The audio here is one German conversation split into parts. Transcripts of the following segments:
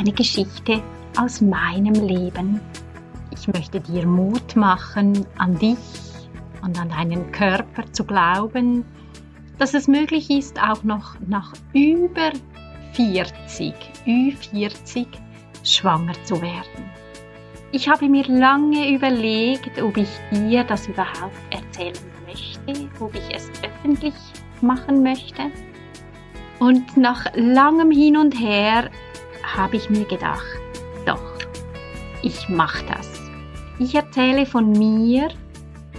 eine Geschichte aus meinem Leben. Ich möchte dir Mut machen, an dich und an deinen Körper zu glauben, dass es möglich ist, auch noch nach über 40, Ü40 schwanger zu werden. Ich habe mir lange überlegt, ob ich dir das überhaupt erzählen möchte, ob ich es öffentlich machen möchte. Und nach langem Hin und Her habe ich mir gedacht, doch, ich mache das. Ich erzähle von mir,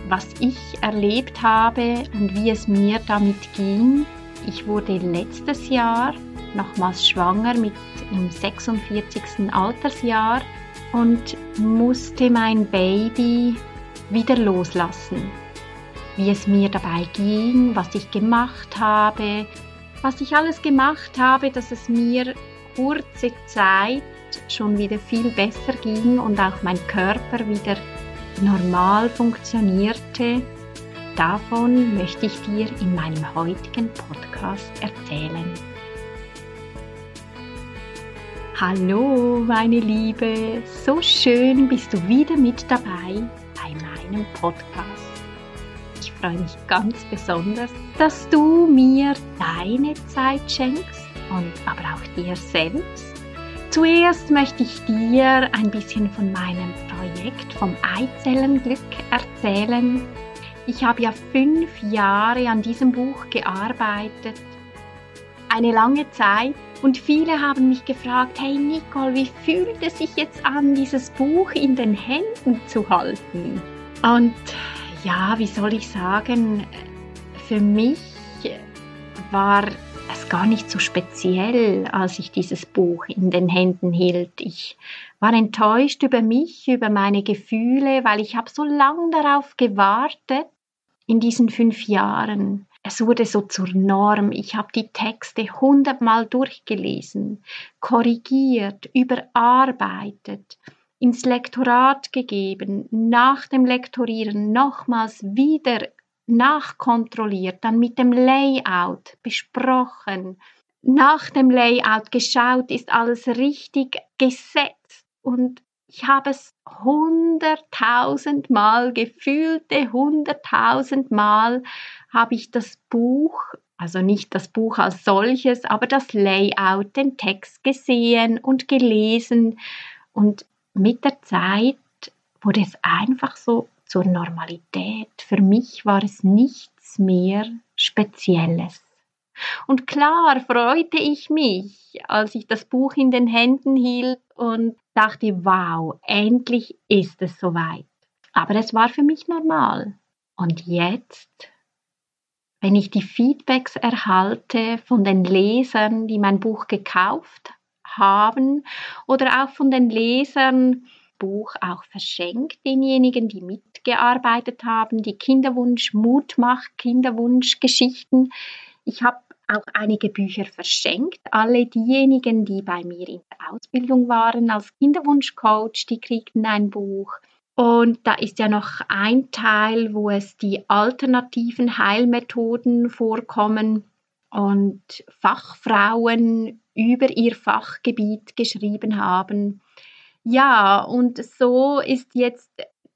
was ich erlebt habe und wie es mir damit ging. Ich wurde letztes Jahr nochmals schwanger mit im 46. Altersjahr und musste mein Baby wieder loslassen. Wie es mir dabei ging, was ich gemacht habe, was ich alles gemacht habe, dass es mir kurze Zeit schon wieder viel besser ging und auch mein Körper wieder normal funktionierte, davon möchte ich dir in meinem heutigen Podcast erzählen. Hallo, meine Liebe, so schön bist du wieder mit dabei bei meinem Podcast. Freue mich ganz besonders, dass du mir deine Zeit schenkst und aber auch dir selbst. Zuerst möchte ich dir ein bisschen von meinem Projekt vom Eizellenglück erzählen. Ich habe ja fünf Jahre an diesem Buch gearbeitet, eine lange Zeit und viele haben mich gefragt, hey Nicole, wie fühlt es sich jetzt an, dieses Buch in den Händen zu halten? Und ja, wie soll ich sagen, für mich war es gar nicht so speziell, als ich dieses Buch in den Händen hielt. Ich war enttäuscht über mich, über meine Gefühle, weil ich habe so lange darauf gewartet in diesen fünf Jahren. Es wurde so zur Norm. Ich habe die Texte hundertmal durchgelesen, korrigiert, überarbeitet ins Lektorat gegeben, nach dem Lektorieren nochmals wieder nachkontrolliert, dann mit dem Layout besprochen, nach dem Layout geschaut, ist alles richtig gesetzt. Und ich habe es hunderttausend Mal, gefühlte hunderttausend Mal habe ich das Buch, also nicht das Buch als solches, aber das Layout, den Text gesehen und gelesen. Und mit der Zeit wurde es einfach so zur Normalität. Für mich war es nichts mehr Spezielles. Und klar freute ich mich, als ich das Buch in den Händen hielt und dachte, wow, endlich ist es soweit. Aber es war für mich normal. Und jetzt, wenn ich die Feedbacks erhalte von den Lesern, die mein Buch gekauft haben oder auch von den Lesern Buch auch verschenkt, denjenigen, die mitgearbeitet haben, die Kinderwunsch, Mutmach, Kinderwunschgeschichten. Ich habe auch einige Bücher verschenkt. Alle diejenigen, die bei mir in der Ausbildung waren als Kinderwunschcoach, die kriegten ein Buch. Und da ist ja noch ein Teil, wo es die alternativen Heilmethoden vorkommen und Fachfrauen über ihr Fachgebiet geschrieben haben. Ja, und so ist jetzt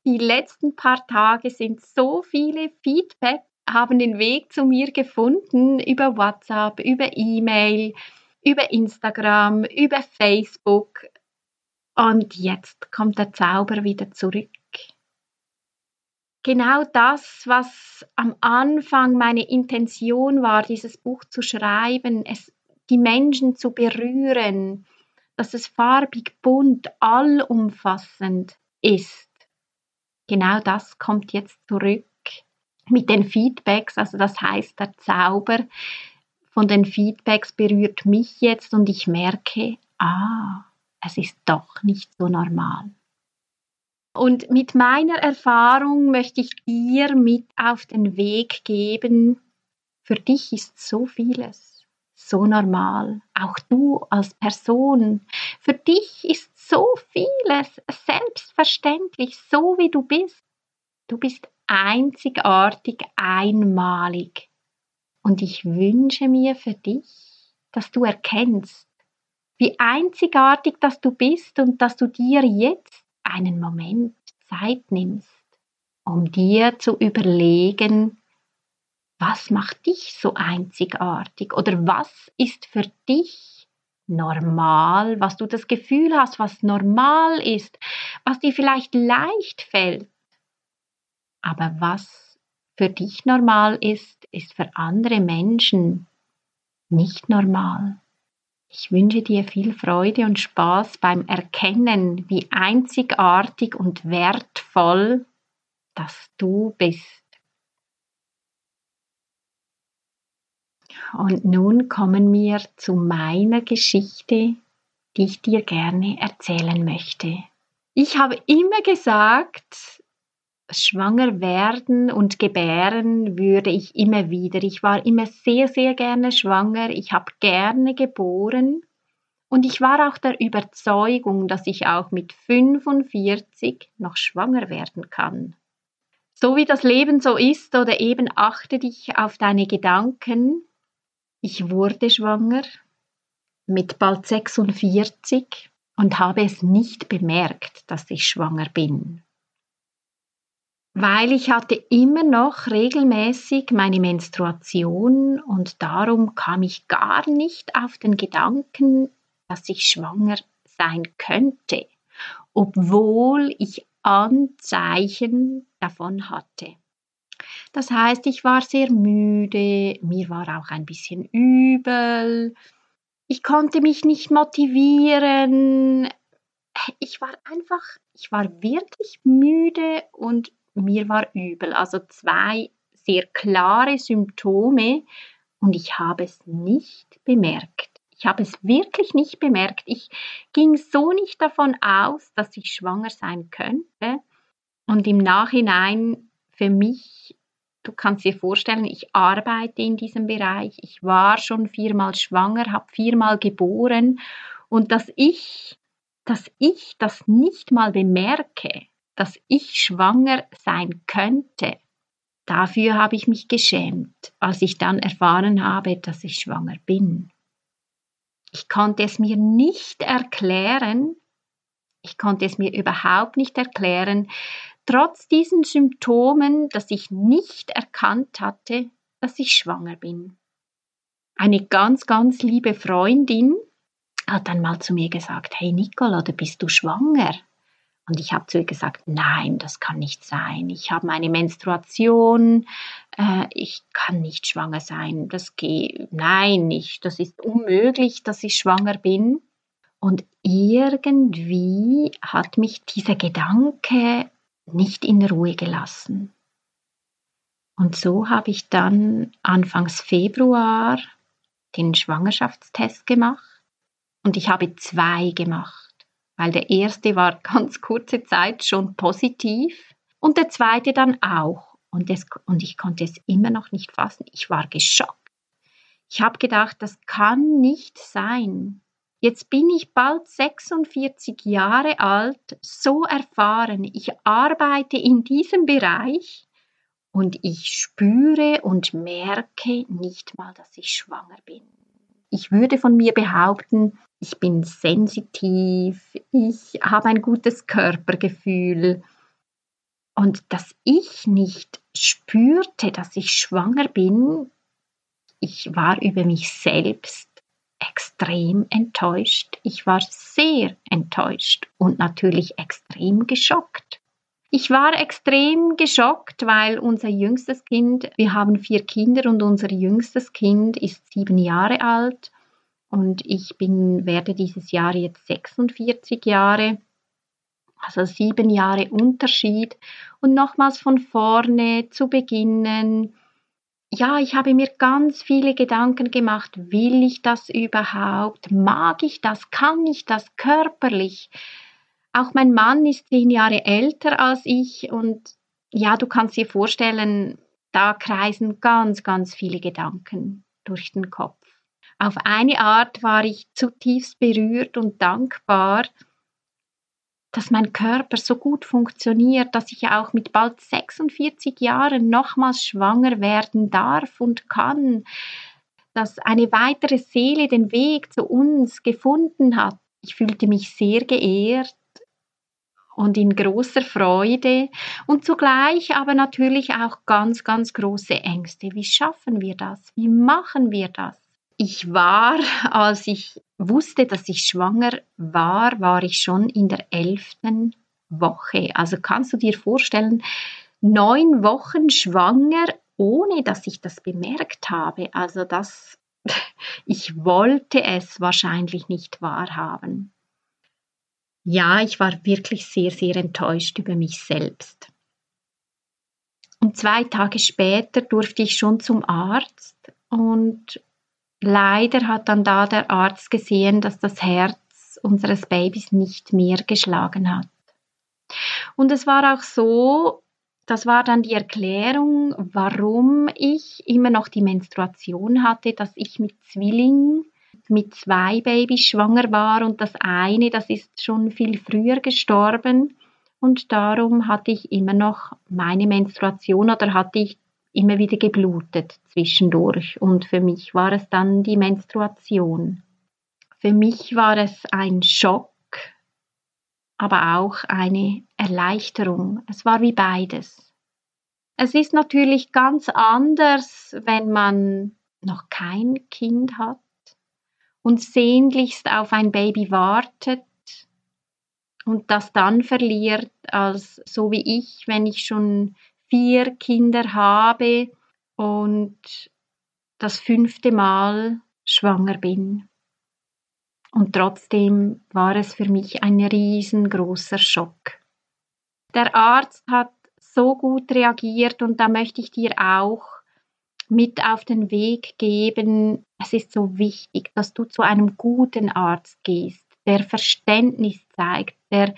die letzten paar Tage sind so viele Feedback haben den Weg zu mir gefunden über WhatsApp, über E-Mail, über Instagram, über Facebook. Und jetzt kommt der Zauber wieder zurück. Genau das, was am Anfang meine Intention war, dieses Buch zu schreiben, es die Menschen zu berühren, dass es farbig, bunt, allumfassend ist. Genau das kommt jetzt zurück mit den Feedbacks, also das heißt, der Zauber von den Feedbacks berührt mich jetzt und ich merke, ah, es ist doch nicht so normal. Und mit meiner Erfahrung möchte ich dir mit auf den Weg geben, für dich ist so vieles so normal, auch du als Person. Für dich ist so vieles selbstverständlich, so wie du bist. Du bist einzigartig, einmalig. Und ich wünsche mir für dich, dass du erkennst, wie einzigartig dass du bist und dass du dir jetzt einen Moment Zeit nimmst, um dir zu überlegen, was macht dich so einzigartig oder was ist für dich normal, was du das Gefühl hast, was normal ist, was dir vielleicht leicht fällt. Aber was für dich normal ist, ist für andere Menschen nicht normal. Ich wünsche dir viel Freude und Spaß beim Erkennen, wie einzigartig und wertvoll dass du bist. Und nun kommen wir zu meiner Geschichte, die ich dir gerne erzählen möchte. Ich habe immer gesagt, schwanger werden und gebären würde ich immer wieder. Ich war immer sehr, sehr gerne schwanger. Ich habe gerne geboren. Und ich war auch der Überzeugung, dass ich auch mit 45 noch schwanger werden kann. So wie das Leben so ist oder eben achte dich auf deine Gedanken. Ich wurde schwanger mit bald 46 und habe es nicht bemerkt, dass ich schwanger bin weil ich hatte immer noch regelmäßig meine Menstruation und darum kam ich gar nicht auf den Gedanken, dass ich schwanger sein könnte, obwohl ich Anzeichen davon hatte. Das heißt, ich war sehr müde, mir war auch ein bisschen übel, ich konnte mich nicht motivieren, ich war einfach, ich war wirklich müde und mir war übel. Also zwei sehr klare Symptome und ich habe es nicht bemerkt. Ich habe es wirklich nicht bemerkt. Ich ging so nicht davon aus, dass ich schwanger sein könnte. Und im Nachhinein für mich, du kannst dir vorstellen, ich arbeite in diesem Bereich. Ich war schon viermal schwanger, habe viermal geboren. Und dass ich, dass ich das nicht mal bemerke, dass ich schwanger sein könnte, dafür habe ich mich geschämt, als ich dann erfahren habe, dass ich schwanger bin. Ich konnte es mir nicht erklären, ich konnte es mir überhaupt nicht erklären, trotz diesen Symptomen, dass ich nicht erkannt hatte, dass ich schwanger bin. Eine ganz, ganz liebe Freundin hat dann mal zu mir gesagt, hey Nicola, oder bist du schwanger? Und ich habe zu ihr gesagt, nein, das kann nicht sein. Ich habe meine Menstruation, äh, ich kann nicht schwanger sein. Das geht, nein, nicht. Das ist unmöglich, dass ich schwanger bin. Und irgendwie hat mich dieser Gedanke nicht in Ruhe gelassen. Und so habe ich dann Anfangs Februar den Schwangerschaftstest gemacht und ich habe zwei gemacht weil der erste war ganz kurze Zeit schon positiv und der zweite dann auch. Und, das, und ich konnte es immer noch nicht fassen. Ich war geschockt. Ich habe gedacht, das kann nicht sein. Jetzt bin ich bald 46 Jahre alt, so erfahren. Ich arbeite in diesem Bereich und ich spüre und merke nicht mal, dass ich schwanger bin. Ich würde von mir behaupten, ich bin sensitiv, ich habe ein gutes Körpergefühl. Und dass ich nicht spürte, dass ich schwanger bin, ich war über mich selbst extrem enttäuscht. Ich war sehr enttäuscht und natürlich extrem geschockt. Ich war extrem geschockt, weil unser jüngstes Kind, wir haben vier Kinder und unser jüngstes Kind ist sieben Jahre alt und ich bin, werde dieses Jahr jetzt 46 Jahre, also sieben Jahre Unterschied und nochmals von vorne zu beginnen, ja, ich habe mir ganz viele Gedanken gemacht, will ich das überhaupt? Mag ich das? Kann ich das körperlich? Auch mein Mann ist zehn Jahre älter als ich und ja, du kannst dir vorstellen, da kreisen ganz, ganz viele Gedanken durch den Kopf. Auf eine Art war ich zutiefst berührt und dankbar, dass mein Körper so gut funktioniert, dass ich auch mit bald 46 Jahren nochmals schwanger werden darf und kann, dass eine weitere Seele den Weg zu uns gefunden hat. Ich fühlte mich sehr geehrt und in großer Freude und zugleich aber natürlich auch ganz, ganz große Ängste. Wie schaffen wir das? Wie machen wir das? Ich war, als ich wusste, dass ich schwanger war, war ich schon in der elften Woche. Also kannst du dir vorstellen, neun Wochen schwanger, ohne dass ich das bemerkt habe. Also das, ich wollte es wahrscheinlich nicht wahrhaben. Ja, ich war wirklich sehr, sehr enttäuscht über mich selbst. Und zwei Tage später durfte ich schon zum Arzt und leider hat dann da der Arzt gesehen, dass das Herz unseres Babys nicht mehr geschlagen hat. Und es war auch so, das war dann die Erklärung, warum ich immer noch die Menstruation hatte, dass ich mit Zwillingen mit zwei Babys schwanger war und das eine, das ist schon viel früher gestorben und darum hatte ich immer noch meine Menstruation oder hatte ich immer wieder geblutet zwischendurch und für mich war es dann die Menstruation. Für mich war es ein Schock, aber auch eine Erleichterung. Es war wie beides. Es ist natürlich ganz anders, wenn man noch kein Kind hat und sehnlichst auf ein Baby wartet und das dann verliert, als so wie ich, wenn ich schon vier Kinder habe und das fünfte Mal schwanger bin. Und trotzdem war es für mich ein riesengroßer Schock. Der Arzt hat so gut reagiert und da möchte ich dir auch mit auf den Weg geben, es ist so wichtig, dass du zu einem guten Arzt gehst, der Verständnis zeigt, der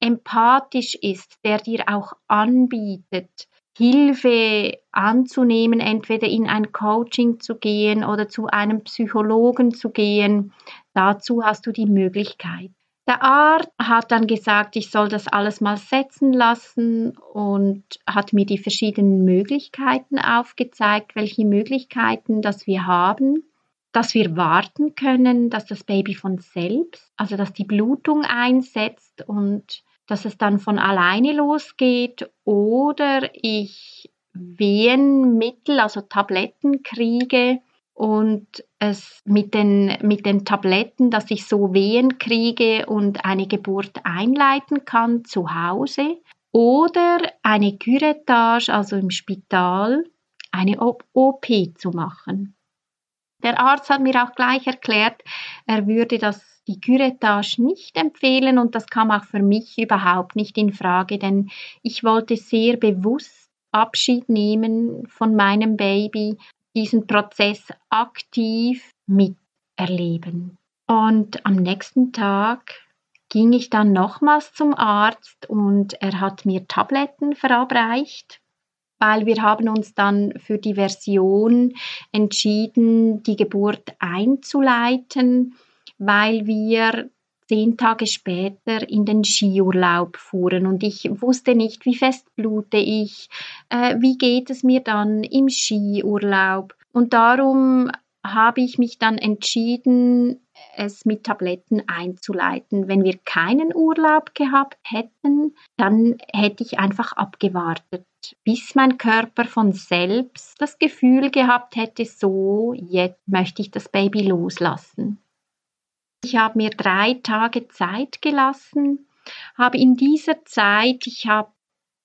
empathisch ist, der dir auch anbietet, Hilfe anzunehmen, entweder in ein Coaching zu gehen oder zu einem Psychologen zu gehen. Dazu hast du die Möglichkeit. Der Arzt hat dann gesagt, ich soll das alles mal setzen lassen und hat mir die verschiedenen Möglichkeiten aufgezeigt, welche Möglichkeiten das wir haben, dass wir warten können, dass das Baby von selbst, also dass die Blutung einsetzt und dass es dann von alleine losgeht oder ich Wehenmittel, also Tabletten kriege, und es mit den, mit den Tabletten, dass ich so Wehen kriege und eine Geburt einleiten kann zu Hause oder eine Curettage, also im Spital, eine OP zu machen. Der Arzt hat mir auch gleich erklärt, er würde das die Curettage nicht empfehlen und das kam auch für mich überhaupt nicht in Frage, denn ich wollte sehr bewusst Abschied nehmen von meinem Baby diesen Prozess aktiv miterleben. Und am nächsten Tag ging ich dann nochmals zum Arzt und er hat mir Tabletten verabreicht, weil wir haben uns dann für die Version entschieden, die Geburt einzuleiten, weil wir zehn Tage später in den Skiurlaub fuhren und ich wusste nicht, wie fest blute ich, äh, wie geht es mir dann im Skiurlaub. Und darum habe ich mich dann entschieden, es mit Tabletten einzuleiten. Wenn wir keinen Urlaub gehabt hätten, dann hätte ich einfach abgewartet, bis mein Körper von selbst das Gefühl gehabt hätte, so, jetzt möchte ich das Baby loslassen. Ich habe mir drei Tage Zeit gelassen, habe in dieser Zeit, ich habe,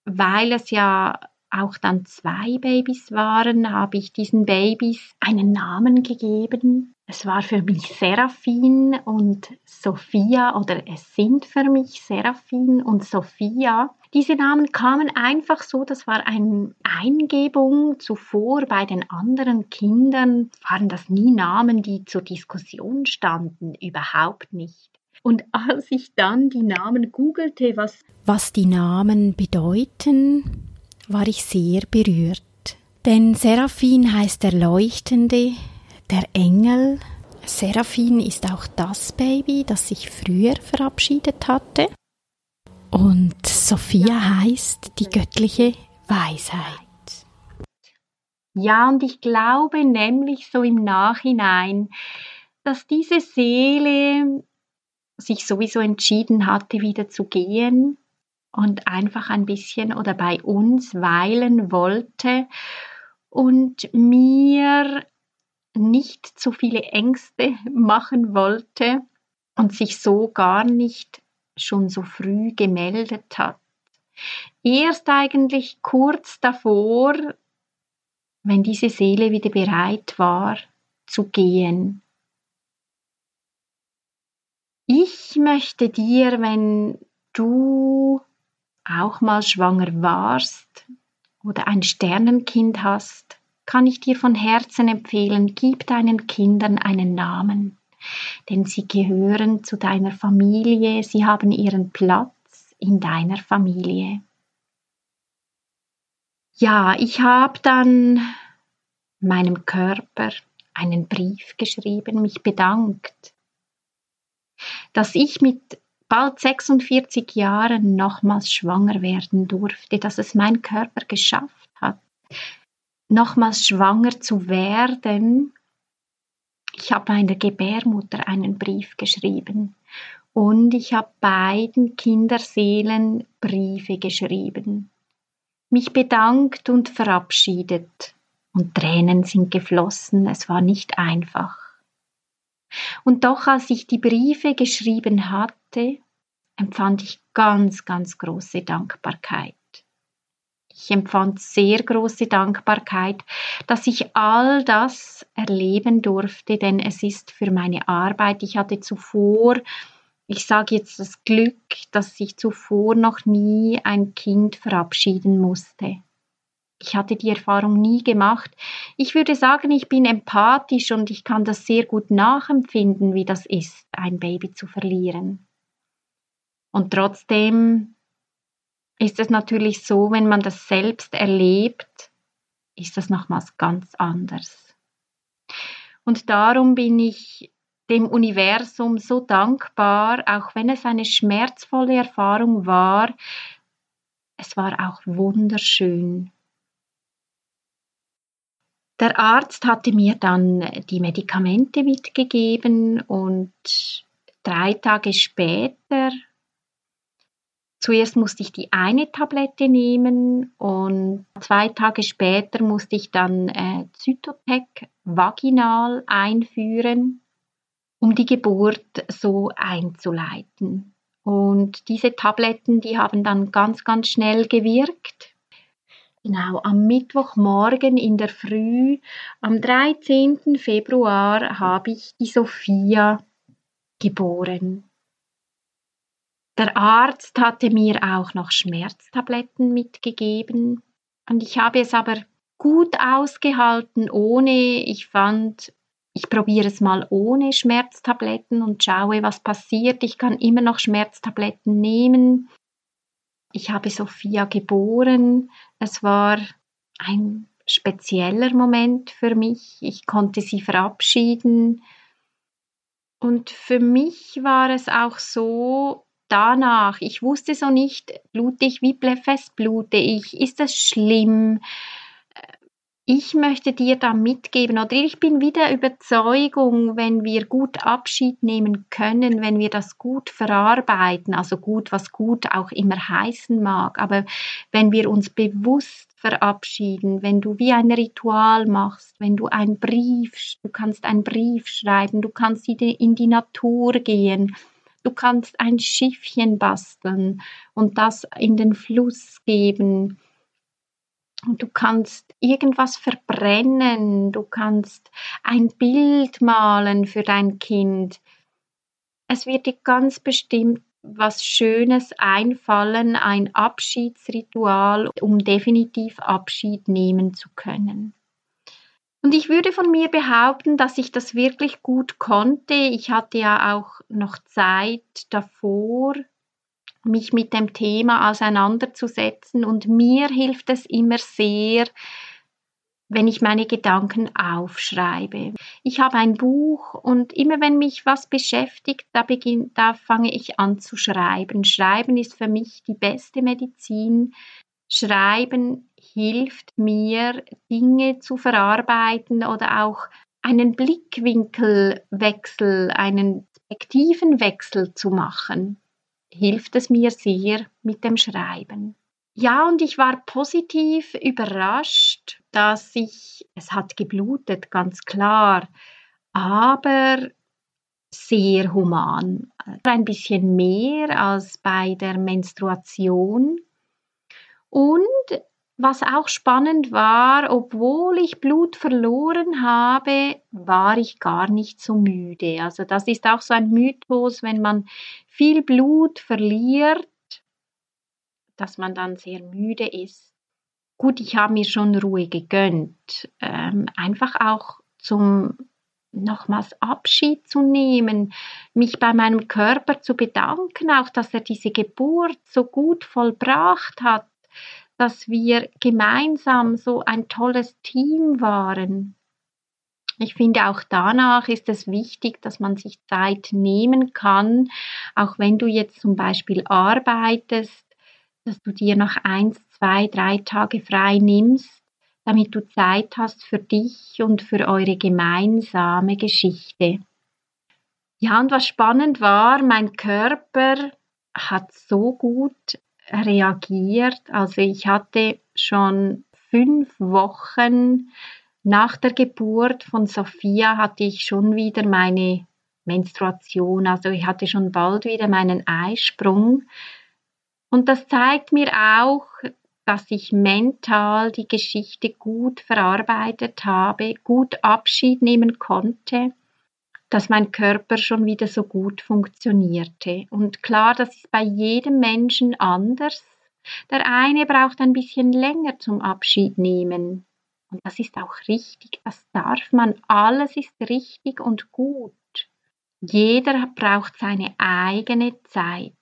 weil es ja auch dann zwei Babys waren, habe ich diesen Babys einen Namen gegeben. Es war für mich Seraphin und Sophia oder es sind für mich Seraphin und Sophia. Diese Namen kamen einfach so, das war eine Eingebung. Zuvor bei den anderen Kindern waren das nie Namen, die zur Diskussion standen, überhaupt nicht. Und als ich dann die Namen googelte, was, was die Namen bedeuten, war ich sehr berührt. Denn Seraphin heißt der Leuchtende, der Engel. Seraphin ist auch das Baby, das sich früher verabschiedet hatte. Und Sophia heißt die göttliche Weisheit. Ja, und ich glaube nämlich so im Nachhinein, dass diese Seele sich sowieso entschieden hatte, wieder zu gehen und einfach ein bisschen oder bei uns weilen wollte und mir nicht zu viele Ängste machen wollte und sich so gar nicht schon so früh gemeldet hat. Erst eigentlich kurz davor, wenn diese Seele wieder bereit war zu gehen. Ich möchte dir, wenn du auch mal schwanger warst oder ein Sternenkind hast, kann ich dir von Herzen empfehlen, gib deinen Kindern einen Namen, denn sie gehören zu deiner Familie, sie haben ihren Platz in deiner Familie. Ja, ich habe dann meinem Körper einen Brief geschrieben, mich bedankt dass ich mit bald 46 Jahren nochmals schwanger werden durfte, dass es mein Körper geschafft hat, nochmals schwanger zu werden. Ich habe meiner Gebärmutter einen Brief geschrieben und ich habe beiden Kinderseelen Briefe geschrieben, mich bedankt und verabschiedet. Und Tränen sind geflossen, es war nicht einfach. Und doch, als ich die Briefe geschrieben hatte, empfand ich ganz, ganz große Dankbarkeit. Ich empfand sehr große Dankbarkeit, dass ich all das erleben durfte, denn es ist für meine Arbeit. Ich hatte zuvor, ich sage jetzt das Glück, dass ich zuvor noch nie ein Kind verabschieden musste. Ich hatte die Erfahrung nie gemacht. Ich würde sagen, ich bin empathisch und ich kann das sehr gut nachempfinden, wie das ist, ein Baby zu verlieren. Und trotzdem ist es natürlich so, wenn man das selbst erlebt, ist das nochmals ganz anders. Und darum bin ich dem Universum so dankbar, auch wenn es eine schmerzvolle Erfahrung war. Es war auch wunderschön. Der Arzt hatte mir dann die Medikamente mitgegeben und drei Tage später, zuerst musste ich die eine Tablette nehmen und zwei Tage später musste ich dann äh, Zytotec vaginal einführen, um die Geburt so einzuleiten. Und diese Tabletten, die haben dann ganz, ganz schnell gewirkt. Genau, am Mittwochmorgen in der Früh, am 13. Februar, habe ich die Sophia geboren. Der Arzt hatte mir auch noch Schmerztabletten mitgegeben und ich habe es aber gut ausgehalten ohne. Ich fand, ich probiere es mal ohne Schmerztabletten und schaue, was passiert. Ich kann immer noch Schmerztabletten nehmen ich habe Sophia geboren. Es war ein spezieller Moment für mich. Ich konnte sie verabschieden. Und für mich war es auch so, danach, ich wusste so nicht, blute ich, wie fest blute ich, ist das schlimm? ich möchte dir da mitgeben oder ich bin wieder Überzeugung, wenn wir gut Abschied nehmen können, wenn wir das gut verarbeiten, also gut, was gut auch immer heißen mag, aber wenn wir uns bewusst verabschieden, wenn du wie ein Ritual machst, wenn du einen Brief, du kannst einen Brief schreiben, du kannst in die Natur gehen, du kannst ein Schiffchen basteln und das in den Fluss geben, Und du kannst irgendwas verbrennen, du kannst ein Bild malen für dein Kind. Es wird dir ganz bestimmt was Schönes einfallen, ein Abschiedsritual, um definitiv Abschied nehmen zu können. Und ich würde von mir behaupten, dass ich das wirklich gut konnte. Ich hatte ja auch noch Zeit davor, mich mit dem Thema auseinanderzusetzen. Und mir hilft es immer sehr, wenn ich meine Gedanken aufschreibe. Ich habe ein Buch und immer wenn mich was beschäftigt, da, beginn, da fange ich an zu schreiben. Schreiben ist für mich die beste Medizin. Schreiben hilft mir, Dinge zu verarbeiten oder auch einen Blickwinkelwechsel, einen Perspektivenwechsel zu machen, hilft es mir sehr mit dem Schreiben. Ja, und ich war positiv überrascht, dass ich, es hat geblutet, ganz klar, aber sehr human. Ein bisschen mehr als bei der Menstruation. Und was auch spannend war, obwohl ich Blut verloren habe, war ich gar nicht so müde. Also das ist auch so ein Mythos, wenn man viel Blut verliert, dass man dann sehr müde ist. Gut, ich habe mir schon Ruhe gegönnt, ähm, einfach auch zum nochmals Abschied zu nehmen, mich bei meinem Körper zu bedanken, auch dass er diese Geburt so gut vollbracht hat, dass wir gemeinsam so ein tolles Team waren. Ich finde auch danach ist es wichtig, dass man sich Zeit nehmen kann, auch wenn du jetzt zum Beispiel arbeitest, dass du dir noch eins, zwei, drei Tage frei nimmst, damit du Zeit hast für dich und für eure gemeinsame Geschichte. Ja, und was spannend war, mein Körper hat so gut reagiert. Also ich hatte schon fünf Wochen nach der Geburt von Sophia hatte ich schon wieder meine Menstruation. Also ich hatte schon bald wieder meinen Eisprung. Und das zeigt mir auch, dass ich mental die Geschichte gut verarbeitet habe, gut Abschied nehmen konnte dass mein Körper schon wieder so gut funktionierte. Und klar, das ist bei jedem Menschen anders. Der eine braucht ein bisschen länger zum Abschied nehmen. Und das ist auch richtig, das darf man, alles ist richtig und gut. Jeder braucht seine eigene Zeit.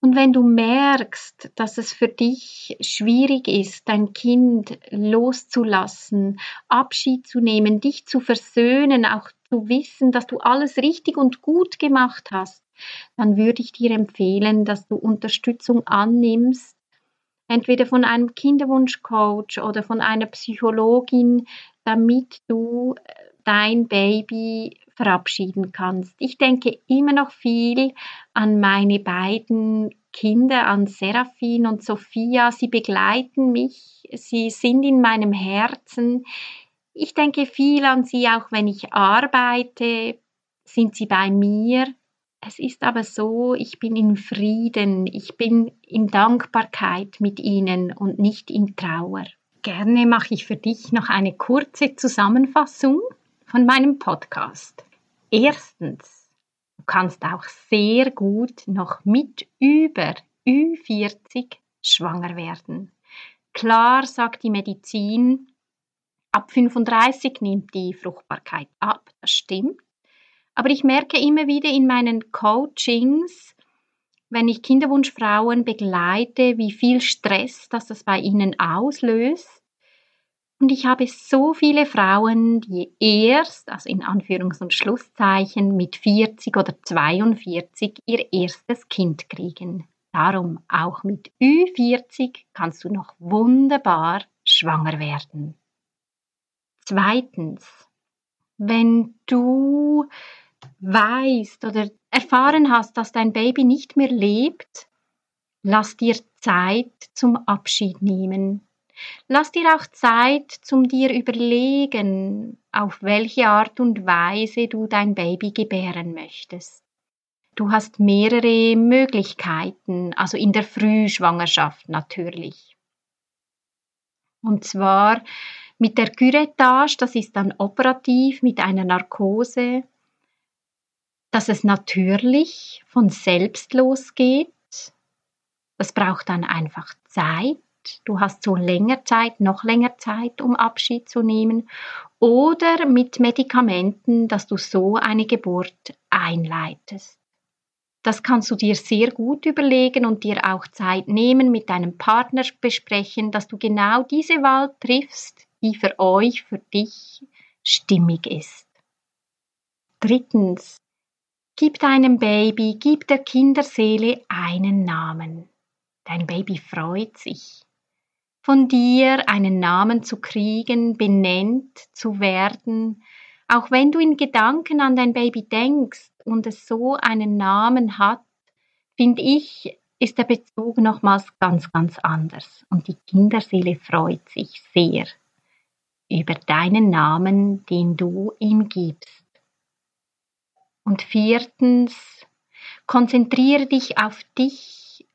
Und wenn du merkst, dass es für dich schwierig ist, dein Kind loszulassen, Abschied zu nehmen, dich zu versöhnen, auch zu wissen, dass du alles richtig und gut gemacht hast, dann würde ich dir empfehlen, dass du Unterstützung annimmst, entweder von einem Kinderwunschcoach oder von einer Psychologin, damit du äh, dein Baby verabschieden kannst. Ich denke immer noch viel an meine beiden Kinder, an Seraphin und Sophia. Sie begleiten mich, sie sind in meinem Herzen. Ich denke viel an sie, auch wenn ich arbeite, sind sie bei mir. Es ist aber so, ich bin in Frieden, ich bin in Dankbarkeit mit ihnen und nicht in Trauer. Gerne mache ich für dich noch eine kurze Zusammenfassung von meinem Podcast. Erstens, du kannst auch sehr gut noch mit über Ü40 schwanger werden. Klar sagt die Medizin, Ab 35 nimmt die Fruchtbarkeit ab, das stimmt. Aber ich merke immer wieder in meinen Coachings, wenn ich Kinderwunschfrauen begleite, wie viel Stress das, das bei ihnen auslöst. Und ich habe so viele Frauen, die erst, also in Anführungs- und Schlusszeichen, mit 40 oder 42 ihr erstes Kind kriegen. Darum auch mit Ü40 kannst du noch wunderbar schwanger werden. Zweitens, wenn du weißt oder erfahren hast, dass dein Baby nicht mehr lebt, lass dir Zeit zum Abschied nehmen. Lass dir auch Zeit zum dir überlegen, auf welche Art und Weise du dein Baby gebären möchtest. Du hast mehrere Möglichkeiten, also in der Frühschwangerschaft natürlich. Und zwar mit der Curettage, das ist dann operativ mit einer Narkose, dass es natürlich von selbst losgeht. Das braucht dann einfach Zeit. Du hast so länger Zeit, noch länger Zeit, um Abschied zu nehmen. Oder mit Medikamenten, dass du so eine Geburt einleitest. Das kannst du dir sehr gut überlegen und dir auch Zeit nehmen, mit deinem Partner besprechen, dass du genau diese Wahl triffst, die für euch, für dich stimmig ist. Drittens, gib deinem Baby, gib der Kinderseele einen Namen. Dein Baby freut sich, von dir einen Namen zu kriegen, benennt zu werden, auch wenn du in Gedanken an dein Baby denkst und es so einen Namen hat, finde ich, ist der Bezug nochmals ganz, ganz anders. Und die Kinderseele freut sich sehr über deinen Namen, den du ihm gibst. Und viertens, konzentriere dich auf dich.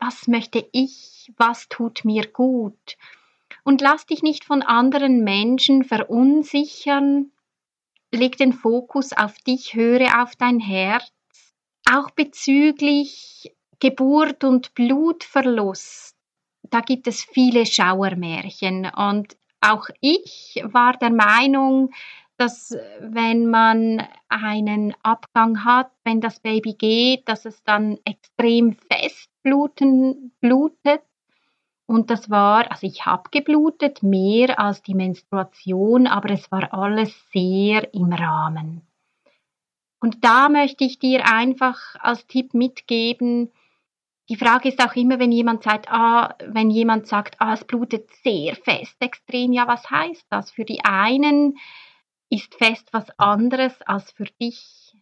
Was möchte ich? Was tut mir gut? Und lass dich nicht von anderen Menschen verunsichern. Leg den Fokus auf dich, höre auf dein Herz. Auch bezüglich Geburt und Blutverlust, da gibt es viele Schauermärchen und auch ich war der Meinung, dass wenn man einen Abgang hat, wenn das Baby geht, dass es dann extrem fest bluten, blutet. Und das war, also ich habe geblutet, mehr als die Menstruation, aber es war alles sehr im Rahmen. Und da möchte ich dir einfach als Tipp mitgeben, die Frage ist auch immer, wenn jemand sagt, ah, wenn jemand sagt, ah, es blutet sehr fest, extrem, ja, was heißt das? Für die einen ist fest was anderes als für dich.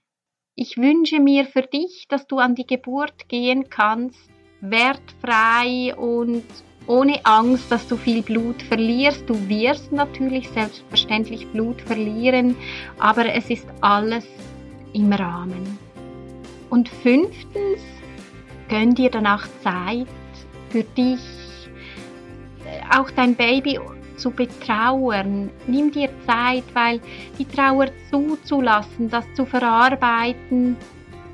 Ich wünsche mir für dich, dass du an die Geburt gehen kannst, wertfrei und ohne Angst, dass du viel Blut verlierst. Du wirst natürlich selbstverständlich Blut verlieren, aber es ist alles im Rahmen. Und fünftens, gönn dir danach Zeit für dich, äh, auch dein Baby zu betrauern. Nimm dir Zeit, weil die Trauer zuzulassen, das zu verarbeiten,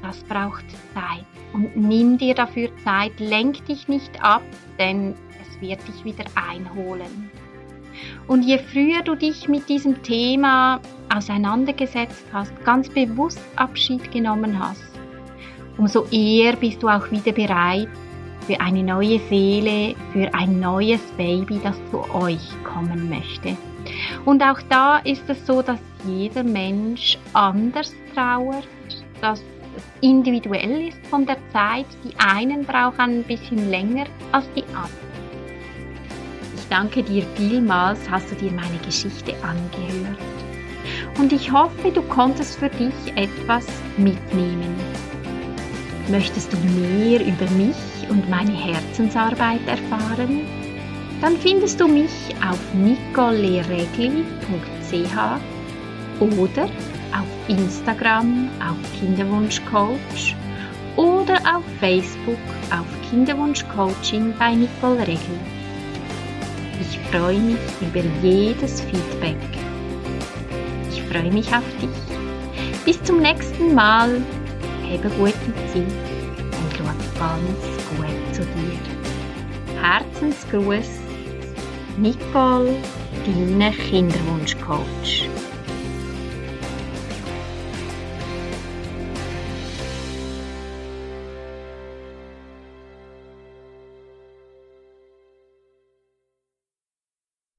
das braucht Zeit. Und nimm dir dafür Zeit, lenk dich nicht ab, denn es wird dich wieder einholen. Und je früher du dich mit diesem Thema auseinandergesetzt hast, ganz bewusst Abschied genommen hast, umso eher bist du auch wieder bereit für eine neue Seele, für ein neues Baby, das zu euch kommen möchte. Und auch da ist es so, dass jeder Mensch anders trauert, dass es individuell ist von der Zeit. Die einen brauchen ein bisschen länger als die anderen. Ich danke dir vielmals, hast du dir meine Geschichte angehört. Und ich hoffe, du konntest für dich etwas mitnehmen. Möchtest du mehr über mich und meine Herzensarbeit erfahren? Dann findest du mich auf nicoleregli.ch oder auf Instagram auf Kinderwunschcoach oder auf Facebook auf Kinderwunschcoaching bei Nicole Regli. Ich freue mich über jedes Feedback. Ich freue mich auf dich. Bis zum nächsten Mal eben gute Zeit und schau ganz gut zu dir. Herzensgruß, Nicole, deine Kinderwunschcoach.